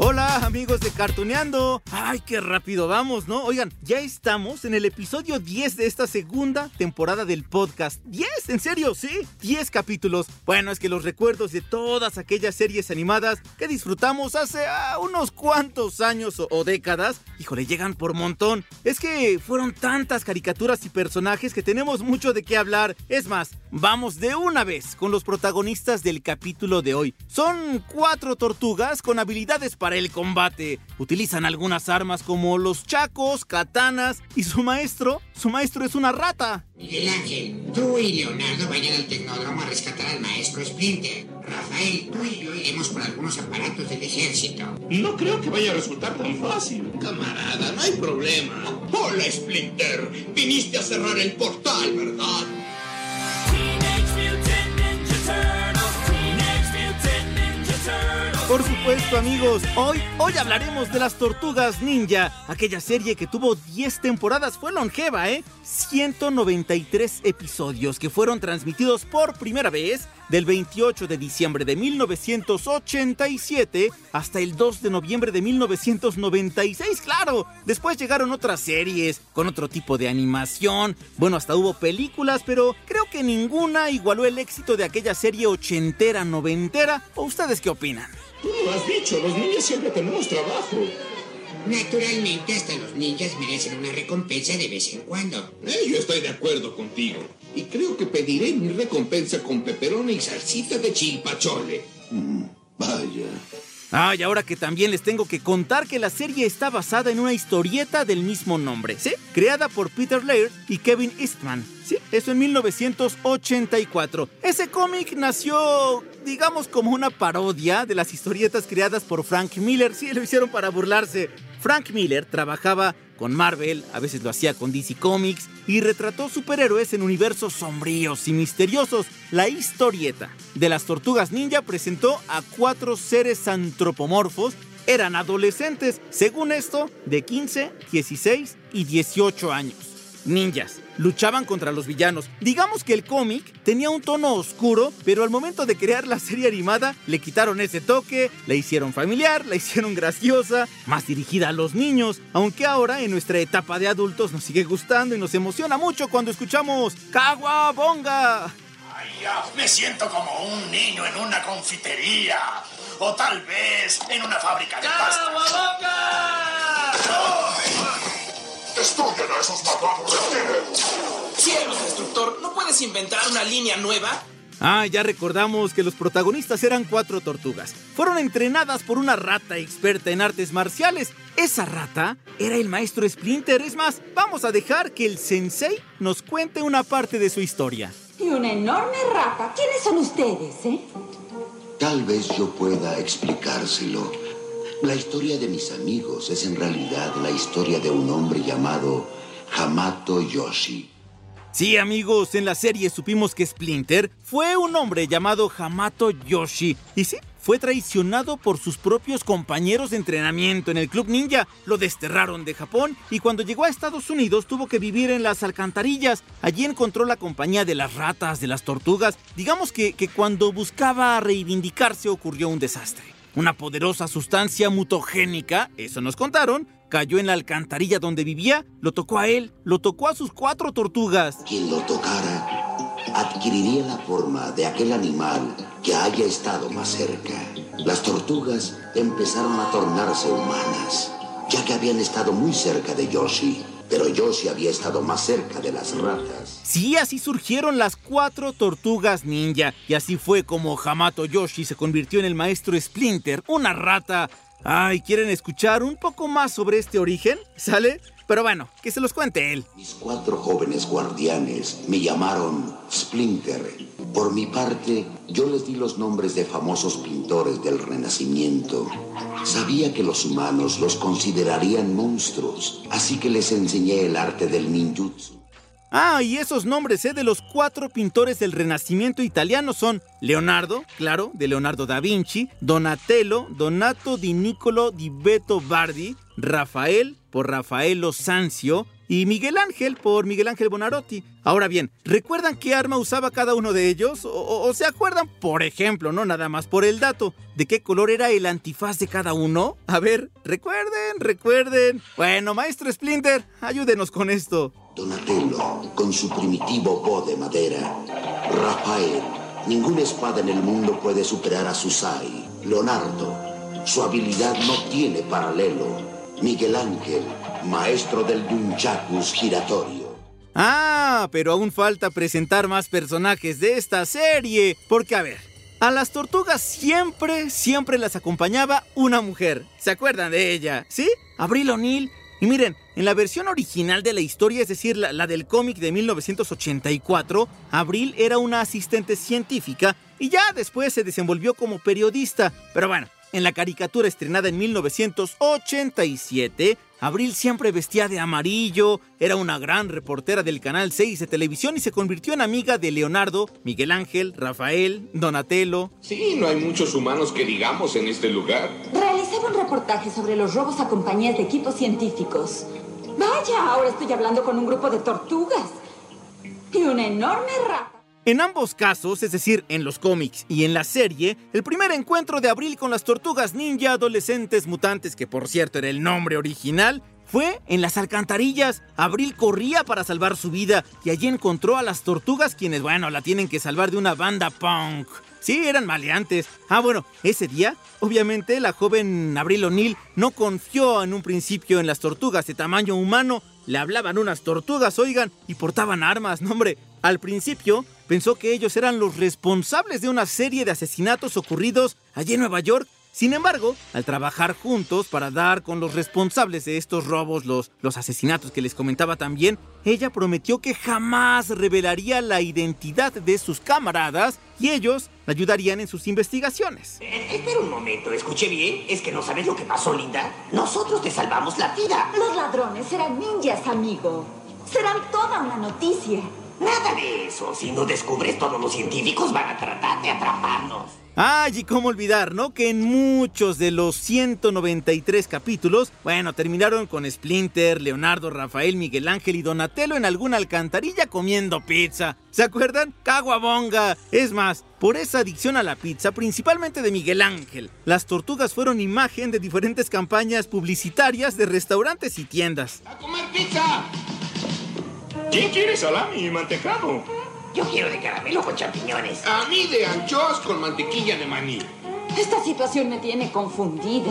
Hola amigos de Cartuneando. Ay, qué rápido vamos, ¿no? Oigan, ya estamos en el episodio 10 de esta segunda temporada del podcast. ¿10? ¿En serio? Sí, 10 capítulos. Bueno, es que los recuerdos de todas aquellas series animadas que disfrutamos hace ah, unos cuantos años o, o décadas, híjole, llegan por montón. Es que fueron tantas caricaturas y personajes que tenemos mucho de qué hablar. Es más, vamos de una vez con los protagonistas del capítulo de hoy. Son cuatro tortugas con habilidades para el combate. Utilizan algunas armas como los chacos, katanas y su maestro, su maestro es una rata. Miguel Ángel, tú y Leonardo vayan al tecnódromo a rescatar al maestro Splinter. Rafael, tú y yo iremos por algunos aparatos del ejército. No creo que vaya a resultar tan fácil. Camarada, no hay problema. Hola, Splinter. Viniste a cerrar el portal, ¿verdad? Por supuesto amigos, hoy, hoy hablaremos de las tortugas ninja, aquella serie que tuvo 10 temporadas, fue longeva, ¿eh? 193 episodios que fueron transmitidos por primera vez del 28 de diciembre de 1987 hasta el 2 de noviembre de 1996, claro. Después llegaron otras series con otro tipo de animación, bueno, hasta hubo películas, pero creo que ninguna igualó el éxito de aquella serie ochentera, noventera. ¿O ustedes qué opinan? Tú lo has dicho, los niños siempre tenemos trabajo. Naturalmente, hasta los ninjas merecen una recompensa de vez en cuando. Eh, yo estoy de acuerdo contigo. Y creo que pediré mi recompensa con peperona y salsita de chilpachole. Mm, vaya. Ah, y ahora que también les tengo que contar que la serie está basada en una historieta del mismo nombre, ¿sí? Creada por Peter Laird y Kevin Eastman, ¿sí? Eso en 1984. Ese cómic nació, digamos, como una parodia de las historietas creadas por Frank Miller, sí, lo hicieron para burlarse. Frank Miller trabajaba con Marvel, a veces lo hacía con DC Comics, y retrató superhéroes en universos sombríos y misteriosos. La historieta de las tortugas ninja presentó a cuatro seres antropomorfos. Eran adolescentes, según esto, de 15, 16 y 18 años. Ninjas. Luchaban contra los villanos. Digamos que el cómic tenía un tono oscuro, pero al momento de crear la serie animada le quitaron ese toque, la hicieron familiar, la hicieron graciosa, más dirigida a los niños, aunque ahora en nuestra etapa de adultos nos sigue gustando y nos emociona mucho cuando escuchamos Bonga. Ay, ya, me siento como un niño en una confitería. O tal vez en una fábrica de pasta. ¡Destruyen a esos malvados reptiles! Cielos, destructor, ¿no puedes inventar una línea nueva? Ah, ya recordamos que los protagonistas eran cuatro tortugas. Fueron entrenadas por una rata experta en artes marciales. Esa rata era el maestro Splinter. Es más, vamos a dejar que el sensei nos cuente una parte de su historia. Y una enorme rata. ¿Quiénes son ustedes, eh? Tal vez yo pueda explicárselo. La historia de mis amigos es en realidad la historia de un hombre llamado Hamato Yoshi. Sí, amigos, en la serie supimos que Splinter fue un hombre llamado Hamato Yoshi. Y sí, fue traicionado por sus propios compañeros de entrenamiento en el Club Ninja. Lo desterraron de Japón y cuando llegó a Estados Unidos tuvo que vivir en las alcantarillas. Allí encontró la compañía de las ratas, de las tortugas. Digamos que, que cuando buscaba reivindicarse ocurrió un desastre. Una poderosa sustancia mutagénica, eso nos contaron, cayó en la alcantarilla donde vivía, lo tocó a él, lo tocó a sus cuatro tortugas. Quien lo tocara adquiriría la forma de aquel animal que haya estado más cerca. Las tortugas empezaron a tornarse humanas, ya que habían estado muy cerca de Yoshi. Pero Yoshi había estado más cerca de las ratas. Sí, así surgieron las cuatro tortugas ninja. Y así fue como Hamato Yoshi se convirtió en el maestro Splinter, una rata. Ay, ¿quieren escuchar un poco más sobre este origen? ¿Sale? Pero bueno, que se los cuente él. Mis cuatro jóvenes guardianes me llamaron Splinter. Por mi parte, yo les di los nombres de famosos pintores del Renacimiento. Sabía que los humanos los considerarían monstruos, así que les enseñé el arte del ninjutsu. Ah, y esos nombres ¿eh? de los cuatro pintores del Renacimiento italiano son Leonardo, claro, de Leonardo da Vinci, Donatello, Donato di Niccolo di Beto Bardi, Rafael, por Rafaelo Sanzio, y Miguel Ángel por Miguel Ángel Bonarotti. Ahora bien, ¿recuerdan qué arma usaba cada uno de ellos? O, o, se acuerdan, por ejemplo, no nada más por el dato, de qué color era el antifaz de cada uno? A ver, recuerden, recuerden. Bueno, maestro Splinter, ayúdenos con esto. Donatello, con su primitivo bo de madera. Rafael, ninguna espada en el mundo puede superar a Susai. Leonardo, su habilidad no tiene paralelo. Miguel Ángel, maestro del Nunchakus giratorio. Ah, pero aún falta presentar más personajes de esta serie. Porque, a ver, a las tortugas siempre, siempre las acompañaba una mujer. ¿Se acuerdan de ella? ¿Sí? Abril O'Neill. Y miren, en la versión original de la historia, es decir, la, del cómic de 1984, Abril era una asistente científica y ya después se desenvolvió como periodista. Pero bueno, en la caricatura estrenada en 1987, Abril siempre vestía de amarillo, era una gran reportera del Canal 6 de televisión y se convirtió en amiga de Leonardo, Miguel Ángel, Rafael, Donatello. Sí, no hay muchos humanos que digamos en este lugar. Realizaba un reportaje sobre los robos a compañías de equipos científicos. Vaya, ahora estoy hablando con un grupo de tortugas. Y una enorme rata. En ambos casos, es decir, en los cómics y en la serie, el primer encuentro de Abril con las tortugas ninja adolescentes mutantes, que por cierto era el nombre original, fue en las alcantarillas. Abril corría para salvar su vida y allí encontró a las tortugas quienes, bueno, la tienen que salvar de una banda punk. Sí, eran maleantes. Ah, bueno, ese día, obviamente, la joven Abril O'Neill no confió en un principio en las tortugas de tamaño humano. Le hablaban unas tortugas, oigan, y portaban armas. No, hombre, al principio pensó que ellos eran los responsables de una serie de asesinatos ocurridos allí en Nueva York. Sin embargo, al trabajar juntos para dar con los responsables de estos robos, los, los asesinatos que les comentaba también, ella prometió que jamás revelaría la identidad de sus camaradas y ellos la ayudarían en sus investigaciones. Eh, espera un momento, ¿escuché bien? ¿Es que no sabes lo que pasó, Linda? Nosotros te salvamos la vida. Los ladrones eran ninjas, amigo. Serán toda una noticia. Nada de eso. Si no descubres, todos los científicos van a tratar de atraparnos. Ay, y cómo olvidar, ¿no? Que en muchos de los 193 capítulos, bueno, terminaron con Splinter, Leonardo, Rafael, Miguel Ángel y Donatello en alguna alcantarilla comiendo pizza. ¿Se acuerdan? Caguabonga. Es más, por esa adicción a la pizza, principalmente de Miguel Ángel, las tortugas fueron imagen de diferentes campañas publicitarias de restaurantes y tiendas. ¡A comer pizza! ¿Quién quiere salami y mantecado? Yo quiero de caramelo con champiñones. A mí de anchoas con mantequilla de maní. Esta situación me tiene confundida.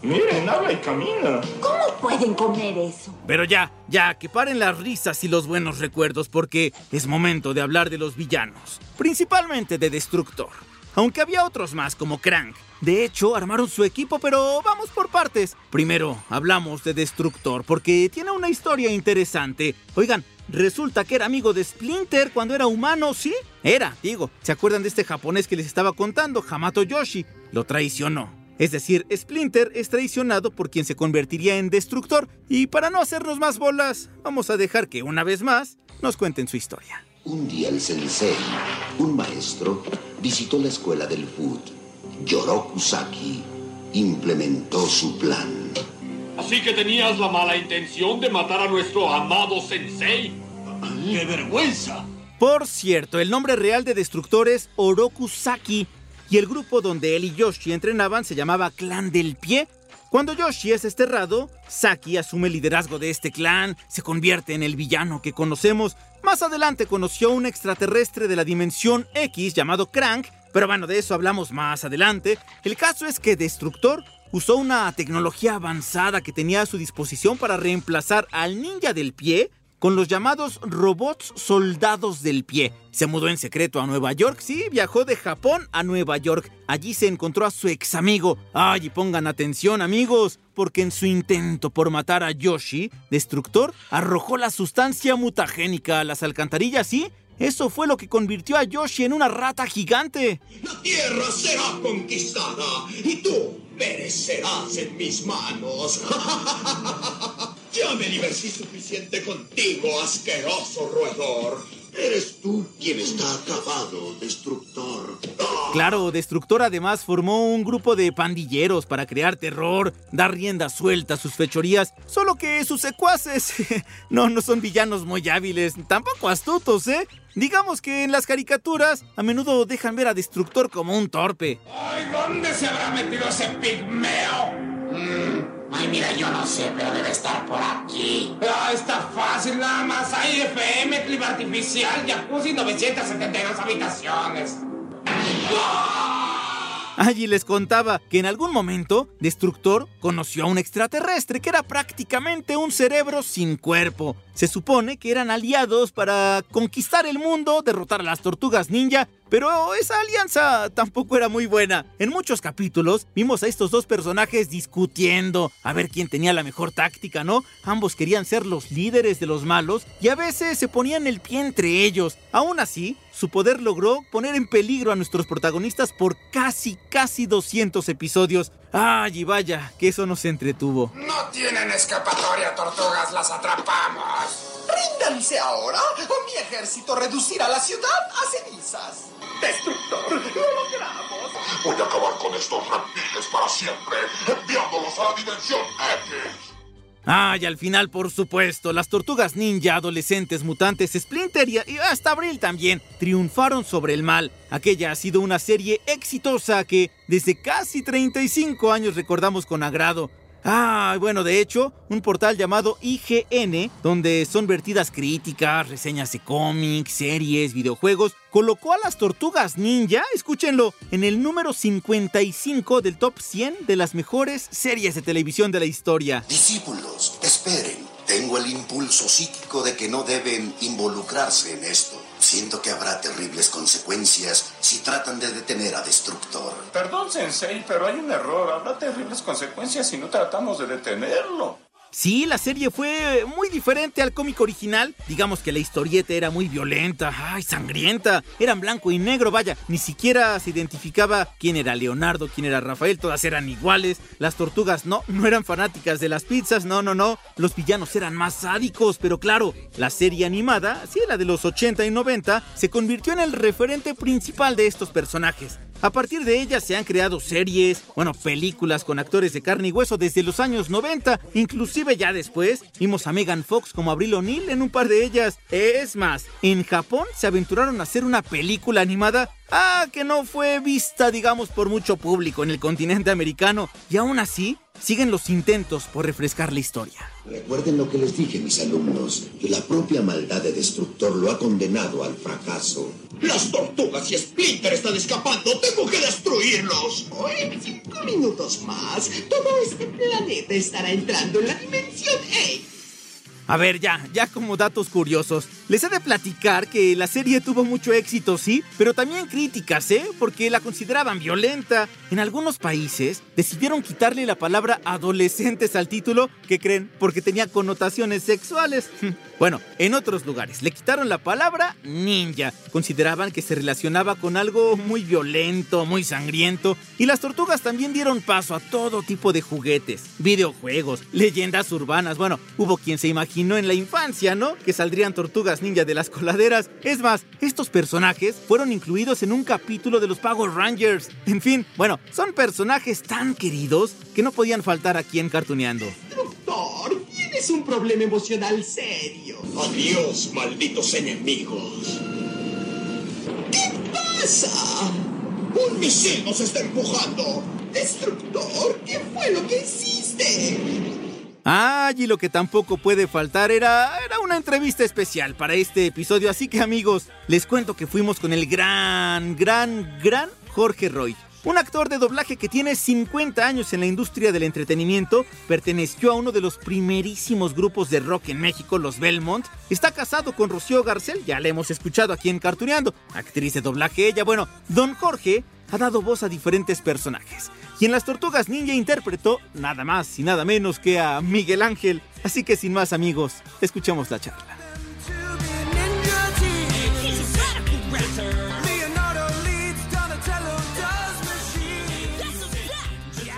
Miren, habla y camina. ¿Cómo pueden comer eso? Pero ya, ya, que paren las risas y los buenos recuerdos porque es momento de hablar de los villanos, principalmente de Destructor. Aunque había otros más como Crank. De hecho, armaron su equipo, pero vamos por partes. Primero, hablamos de Destructor porque tiene una historia interesante. Oigan, Resulta que era amigo de Splinter cuando era humano, ¿sí? Era, digo. ¿Se acuerdan de este japonés que les estaba contando? Hamato Yoshi. Lo traicionó. Es decir, Splinter es traicionado por quien se convertiría en destructor. Y para no hacernos más bolas, vamos a dejar que una vez más nos cuenten su historia. Un día el sensei, un maestro, visitó la escuela del food. Yoroku Saki implementó su plan. Así que tenías la mala intención de matar a nuestro amado sensei. ¡Qué vergüenza! Por cierto, el nombre real de Destructor es Oroku Saki y el grupo donde él y Yoshi entrenaban se llamaba Clan del Pie. Cuando Yoshi es desterrado, Saki asume el liderazgo de este clan, se convierte en el villano que conocemos. Más adelante conoció a un extraterrestre de la dimensión X llamado Crank, pero bueno, de eso hablamos más adelante. El caso es que Destructor usó una tecnología avanzada que tenía a su disposición para reemplazar al ninja del pie con los llamados robots soldados del pie. Se mudó en secreto a Nueva York, sí, viajó de Japón a Nueva York. Allí se encontró a su ex amigo. Ay, y pongan atención amigos, porque en su intento por matar a Yoshi, Destructor arrojó la sustancia mutagénica a las alcantarillas, sí. Eso fue lo que convirtió a Yoshi en una rata gigante. La tierra será conquistada y tú perecerás en mis manos. Ya me divertí suficiente contigo, asqueroso roedor. Eres tú quien está acabado, destructor. Claro, Destructor además formó un grupo de pandilleros para crear terror, dar rienda suelta a sus fechorías, solo que sus secuaces no, no son villanos muy hábiles, tampoco astutos, ¿eh? Digamos que en las caricaturas a menudo dejan ver a Destructor como un torpe. Ay, ¿dónde se habrá metido ese pigmeo? Mm, Ay, mira, yo no sé, pero debe estar por aquí. Ah, está fácil nada más. Hay FM, clima artificial, jacuzzi, 972 habitaciones. Allí les contaba que en algún momento Destructor conoció a un extraterrestre que era prácticamente un cerebro sin cuerpo. Se supone que eran aliados para conquistar el mundo, derrotar a las tortugas ninja, pero esa alianza tampoco era muy buena. En muchos capítulos vimos a estos dos personajes discutiendo a ver quién tenía la mejor táctica, ¿no? Ambos querían ser los líderes de los malos y a veces se ponían el pie entre ellos. Aún así, su poder logró poner en peligro a nuestros protagonistas por casi, casi 200 episodios. Ay, y vaya, que eso nos entretuvo. No tienen escapatoria, tortugas, las atrapamos. Ríndanse ahora o mi ejército reducirá la ciudad a cenizas. Destructor, lo logramos. Voy a acabar con estos reptiles para siempre, enviándolos a la dimensión X. Ah, al final, por supuesto, las tortugas ninja, adolescentes, mutantes, Splinter y hasta Abril también triunfaron sobre el mal. Aquella ha sido una serie exitosa que desde casi 35 años recordamos con agrado. Ah, bueno, de hecho, un portal llamado IGN, donde son vertidas críticas, reseñas de cómics, series, videojuegos, colocó a las tortugas ninja, escúchenlo, en el número 55 del top 100 de las mejores series de televisión de la historia. Discípulos, esperen. Tengo el impulso psíquico de que no deben involucrarse en esto. Siento que habrá terribles consecuencias si tratan de detener a Destructor. Perdón, Sensei, pero hay un error. Habrá terribles consecuencias si no tratamos de detenerlo. Sí, la serie fue muy diferente al cómic original. Digamos que la historieta era muy violenta, ay, sangrienta. Eran blanco y negro, vaya. Ni siquiera se identificaba quién era Leonardo, quién era Rafael. Todas eran iguales. Las tortugas no, no eran fanáticas de las pizzas, no, no, no. Los villanos eran más sádicos, pero claro, la serie animada, sí, la de los 80 y 90, se convirtió en el referente principal de estos personajes. A partir de ella se han creado series, bueno, películas con actores de carne y hueso desde los años 90, inclusive ya después vimos a Megan Fox como Abril O'Neill en un par de ellas. Es más, en Japón se aventuraron a hacer una película animada Ah, que no fue vista, digamos, por mucho público en el continente americano. Y aún así, siguen los intentos por refrescar la historia. Recuerden lo que les dije, mis alumnos, que la propia maldad de Destructor lo ha condenado al fracaso. Las tortugas y Splinter están escapando. Tengo que destruirlos. En cinco minutos más, todo este planeta estará entrando en la dimensión X. A ver, ya, ya como datos curiosos. Les he de platicar que la serie tuvo mucho éxito, sí, pero también críticas, ¿eh? Porque la consideraban violenta. En algunos países decidieron quitarle la palabra adolescentes al título, ¿qué creen? Porque tenía connotaciones sexuales. Bueno, en otros lugares le quitaron la palabra ninja. Consideraban que se relacionaba con algo muy violento, muy sangriento. Y las tortugas también dieron paso a todo tipo de juguetes, videojuegos, leyendas urbanas. Bueno, hubo quien se imaginó en la infancia, ¿no? Que saldrían tortugas ninja de las coladeras. Es más, estos personajes fueron incluidos en un capítulo de los Power Rangers. En fin, bueno, son personajes tan queridos que no podían faltar aquí en Cartuneando. Doctor, tienes un problema emocional serio. Adiós, malditos enemigos. ¿Qué pasa? Un misil nos está empujando. Destructor, ¿qué fue lo que hiciste? Ah, y lo que tampoco puede faltar era, era una entrevista especial para este episodio. Así que amigos, les cuento que fuimos con el gran, gran, gran Jorge Roy. Un actor de doblaje que tiene 50 años en la industria del entretenimiento, perteneció a uno de los primerísimos grupos de rock en México, los Belmont. Está casado con Rocío Garcel, ya la hemos escuchado aquí en Cartuneando, actriz de doblaje ella. Bueno, Don Jorge ha dado voz a diferentes personajes. Y en Las Tortugas Ninja interpretó nada más y nada menos que a Miguel Ángel. Así que sin más amigos, escuchemos la charla.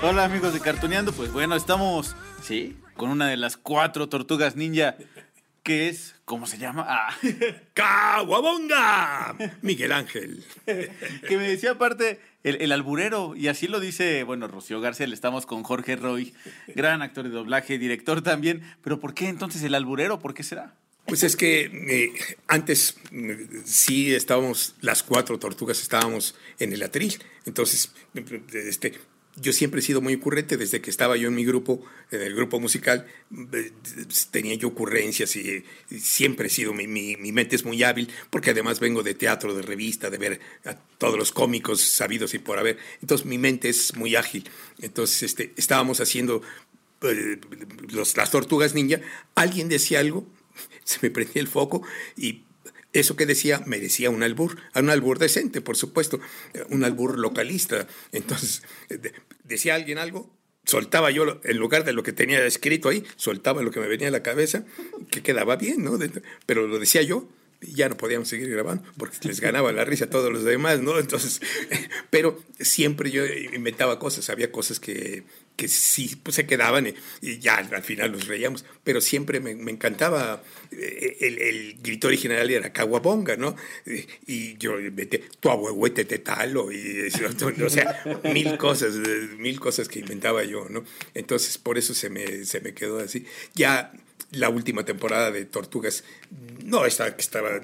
Hola amigos de Cartuneando, pues bueno, estamos Sí, con una de las cuatro tortugas ninja, que es, ¿cómo se llama? Ah, ¡Caguabonga! Miguel Ángel. que me decía aparte el, el alburero, y así lo dice, bueno, Rocío García, estamos con Jorge Roy, gran actor de doblaje, director también, pero ¿por qué entonces el alburero? ¿Por qué será? Pues es que eh, antes eh, sí estábamos, las cuatro tortugas estábamos en el atril. Entonces, este, yo siempre he sido muy ocurrente desde que estaba yo en mi grupo, en el grupo musical, eh, tenía yo ocurrencias y, siempre he sido, mi, mi, mi, mente es muy hábil, porque además vengo de teatro, de revista, de ver a todos los cómicos sabidos y por haber. Entonces mi mente es muy ágil. Entonces este, estábamos haciendo eh, los, las tortugas ninja, alguien decía algo se me prendía el foco y eso que decía merecía un albur, un albur decente, por supuesto, un albur localista. Entonces, decía alguien algo, soltaba yo, en lugar de lo que tenía escrito ahí, soltaba lo que me venía a la cabeza, que quedaba bien, ¿no? Pero lo decía yo, ya no podíamos seguir grabando porque les ganaba la risa a todos los demás, ¿no? Entonces, pero siempre yo inventaba cosas, había cosas que, que sí pues, se quedaban y, ya al final nos reíamos, pero siempre me, me encantaba, eh, el, el, grito original era Caguabonga, ¿no? Y yo metí tu abuehuete te talo, y o sea, mil cosas, mil cosas que inventaba yo, ¿no? Entonces por eso se me, se me quedó así. Ya la última temporada de Tortugas, no esta que estaba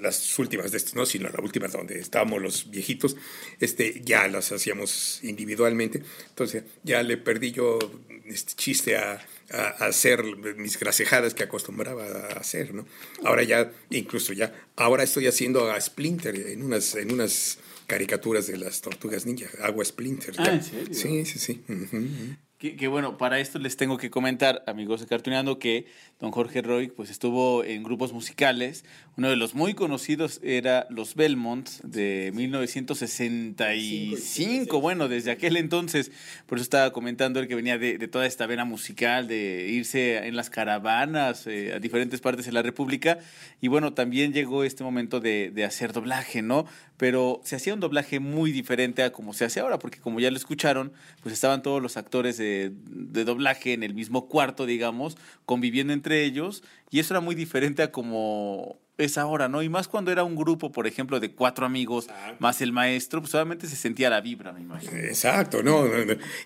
las últimas de estas, no, sino la última donde estábamos los viejitos, este, ya las hacíamos individualmente. Entonces ya le perdí yo este chiste a, a, a hacer mis grasejadas que acostumbraba a hacer, ¿no? Ahora ya, incluso ya, ahora estoy haciendo a Splinter en unas, en unas caricaturas de las tortugas ninja, hago a Splinter. Ah, ya. ¿en serio? Sí, sí, sí. Uh -huh. Que, que, bueno, para esto les tengo que comentar, amigos de Cartuneando, que don Jorge Roy pues estuvo en grupos musicales. Uno de los muy conocidos era Los Belmont de 1965. Bueno, desde aquel entonces, por eso estaba comentando él que venía de, de toda esta vena musical, de irse en las caravanas eh, a diferentes partes de la República. Y bueno, también llegó este momento de, de hacer doblaje, ¿no? Pero se hacía un doblaje muy diferente a como se hace ahora, porque como ya lo escucharon, pues estaban todos los actores de, de, doblaje en el mismo cuarto, digamos, conviviendo entre ellos, y eso era muy diferente a como es ahora, ¿no? Y más cuando era un grupo, por ejemplo, de cuatro amigos Exacto. más el maestro, pues solamente se sentía la vibra, me imagino. Exacto, no.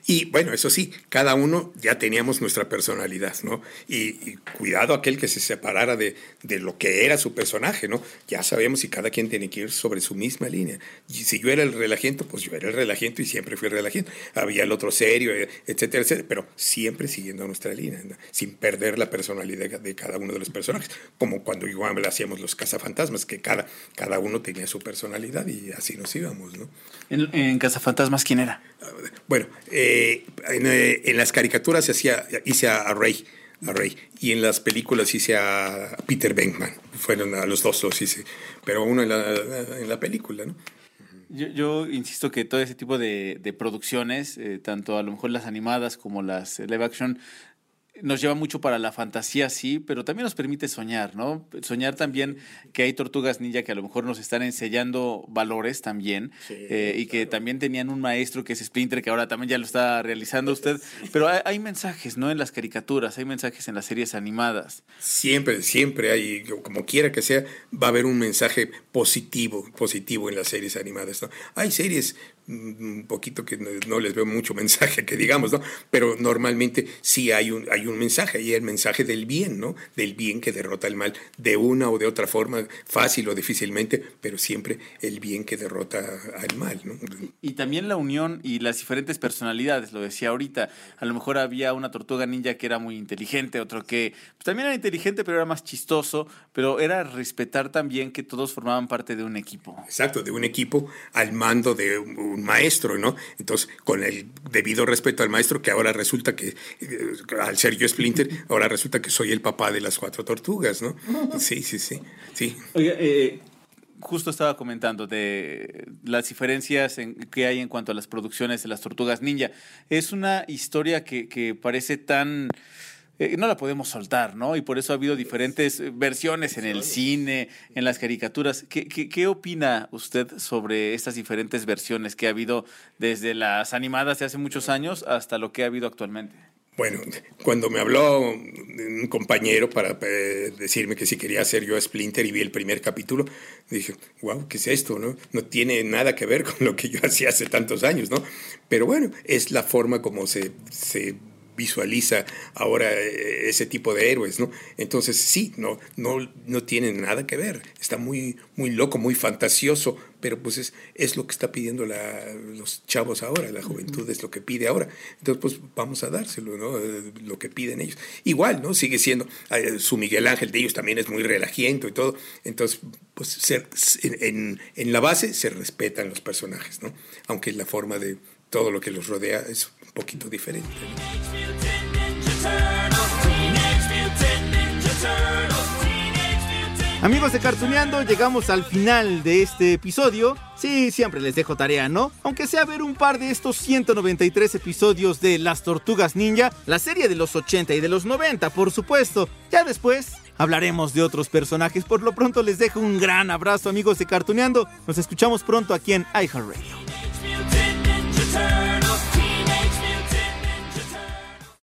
Y bueno, eso sí, cada uno ya teníamos nuestra personalidad, ¿no? Y, y cuidado aquel que se separara de, de, lo que era su personaje, ¿no? Ya sabemos y cada quien tiene que ir sobre su misma línea. Y si yo era el relajiento, pues yo era el relajiento y siempre fui el relajiento. Había el otro serio, etcétera, etcétera, pero siempre siguiendo nuestra línea, ¿no? sin perder la personalidad de cada uno de los personajes, como cuando igual hacíamos los cazafantasmas, que cada, cada uno tenía su personalidad y así nos íbamos, ¿no? ¿En, en cazafantasmas quién era? Bueno, eh, en, eh, en, las caricaturas se hacía, hice a Ray, a Ray, y en las películas hice a Peter Venkman, fueron a los dos los hice, pero uno en la, en la película, ¿no? Yo, yo, insisto que todo ese tipo de, de producciones, eh, tanto a lo mejor las animadas como las live action, nos lleva mucho para la fantasía, sí, pero también nos permite soñar, ¿no? Soñar también que hay tortugas ninja que a lo mejor nos están enseñando valores también sí, eh, y que claro. también tenían un maestro que es Splinter, que ahora también ya lo está realizando usted, pero hay, hay, mensajes, ¿no? En las caricaturas, hay mensajes en las series animadas. Siempre, siempre hay, como quiera que sea, va a haber un mensaje positivo, positivo en las series animadas, ¿no? Hay series un poquito que no les veo mucho mensaje que digamos, ¿no? Pero normalmente sí hay un, hay un mensaje, y el mensaje del bien, ¿no? Del bien que derrota el mal de una o de otra forma, fácil o difícilmente, pero siempre el bien que derrota al mal, ¿no? Y también la unión y las diferentes personalidades, lo decía ahorita, a lo mejor había una tortuga ninja que era muy inteligente, otro que pues, también era inteligente, pero era más chistoso, pero era respetar también que todos formaban parte de un equipo. Exacto, de un equipo al mando de un maestro, ¿no? Entonces, con el debido respeto al maestro, que ahora resulta que, eh, al ser yo Splinter, ahora resulta que soy el papá de las cuatro tortugas, ¿no? Sí, sí, sí. sí. Oiga, eh, justo estaba comentando de las diferencias en, que hay en cuanto a las producciones de las tortugas ninja. Es una historia que, que parece tan eh, no la podemos soltar, ¿no? Y por eso ha habido diferentes versiones en el cine, en las caricaturas. ¿Qué, qué, qué opina usted sobre estas diferentes versiones que ha habido desde las animadas de hace muchos años hasta lo que ha habido actualmente? Bueno, cuando me habló un compañero para eh, decirme que si quería hacer yo Splinter y vi el primer capítulo, dije, wow, ¿qué es esto? No? no tiene nada que ver con lo que yo hacía hace tantos años, ¿no? Pero bueno, es la forma como se, se visualiza ahora eh, ese tipo de héroes, ¿no? Entonces sí, no, no, no tiene nada que ver, está muy, muy loco, muy fantasioso, pero pues es, es lo que está pidiendo la, los chavos ahora, la juventud es lo que pide ahora, entonces pues vamos a dárselo, ¿no? Eh, Lo que piden ellos. Igual, ¿no? Sigue siendo, su Miguel Ángel de ellos también es muy relajiento y todo, entonces pues se- en, en la base se respetan los personajes, ¿no? Aunque la forma de todo lo que los rodea es poquito diferente. Amigos de Cartuneando, llegamos al final de este episodio. Sí, siempre les dejo tarea, ¿no? Aunque sea ver un par de estos 193 episodios de Las Tortugas Ninja, la serie de los 80 y de los 90, por supuesto. Ya después hablaremos de otros personajes. Por lo pronto les dejo un gran abrazo, amigos de Cartuneando. Nos escuchamos pronto aquí en iHeartRadio.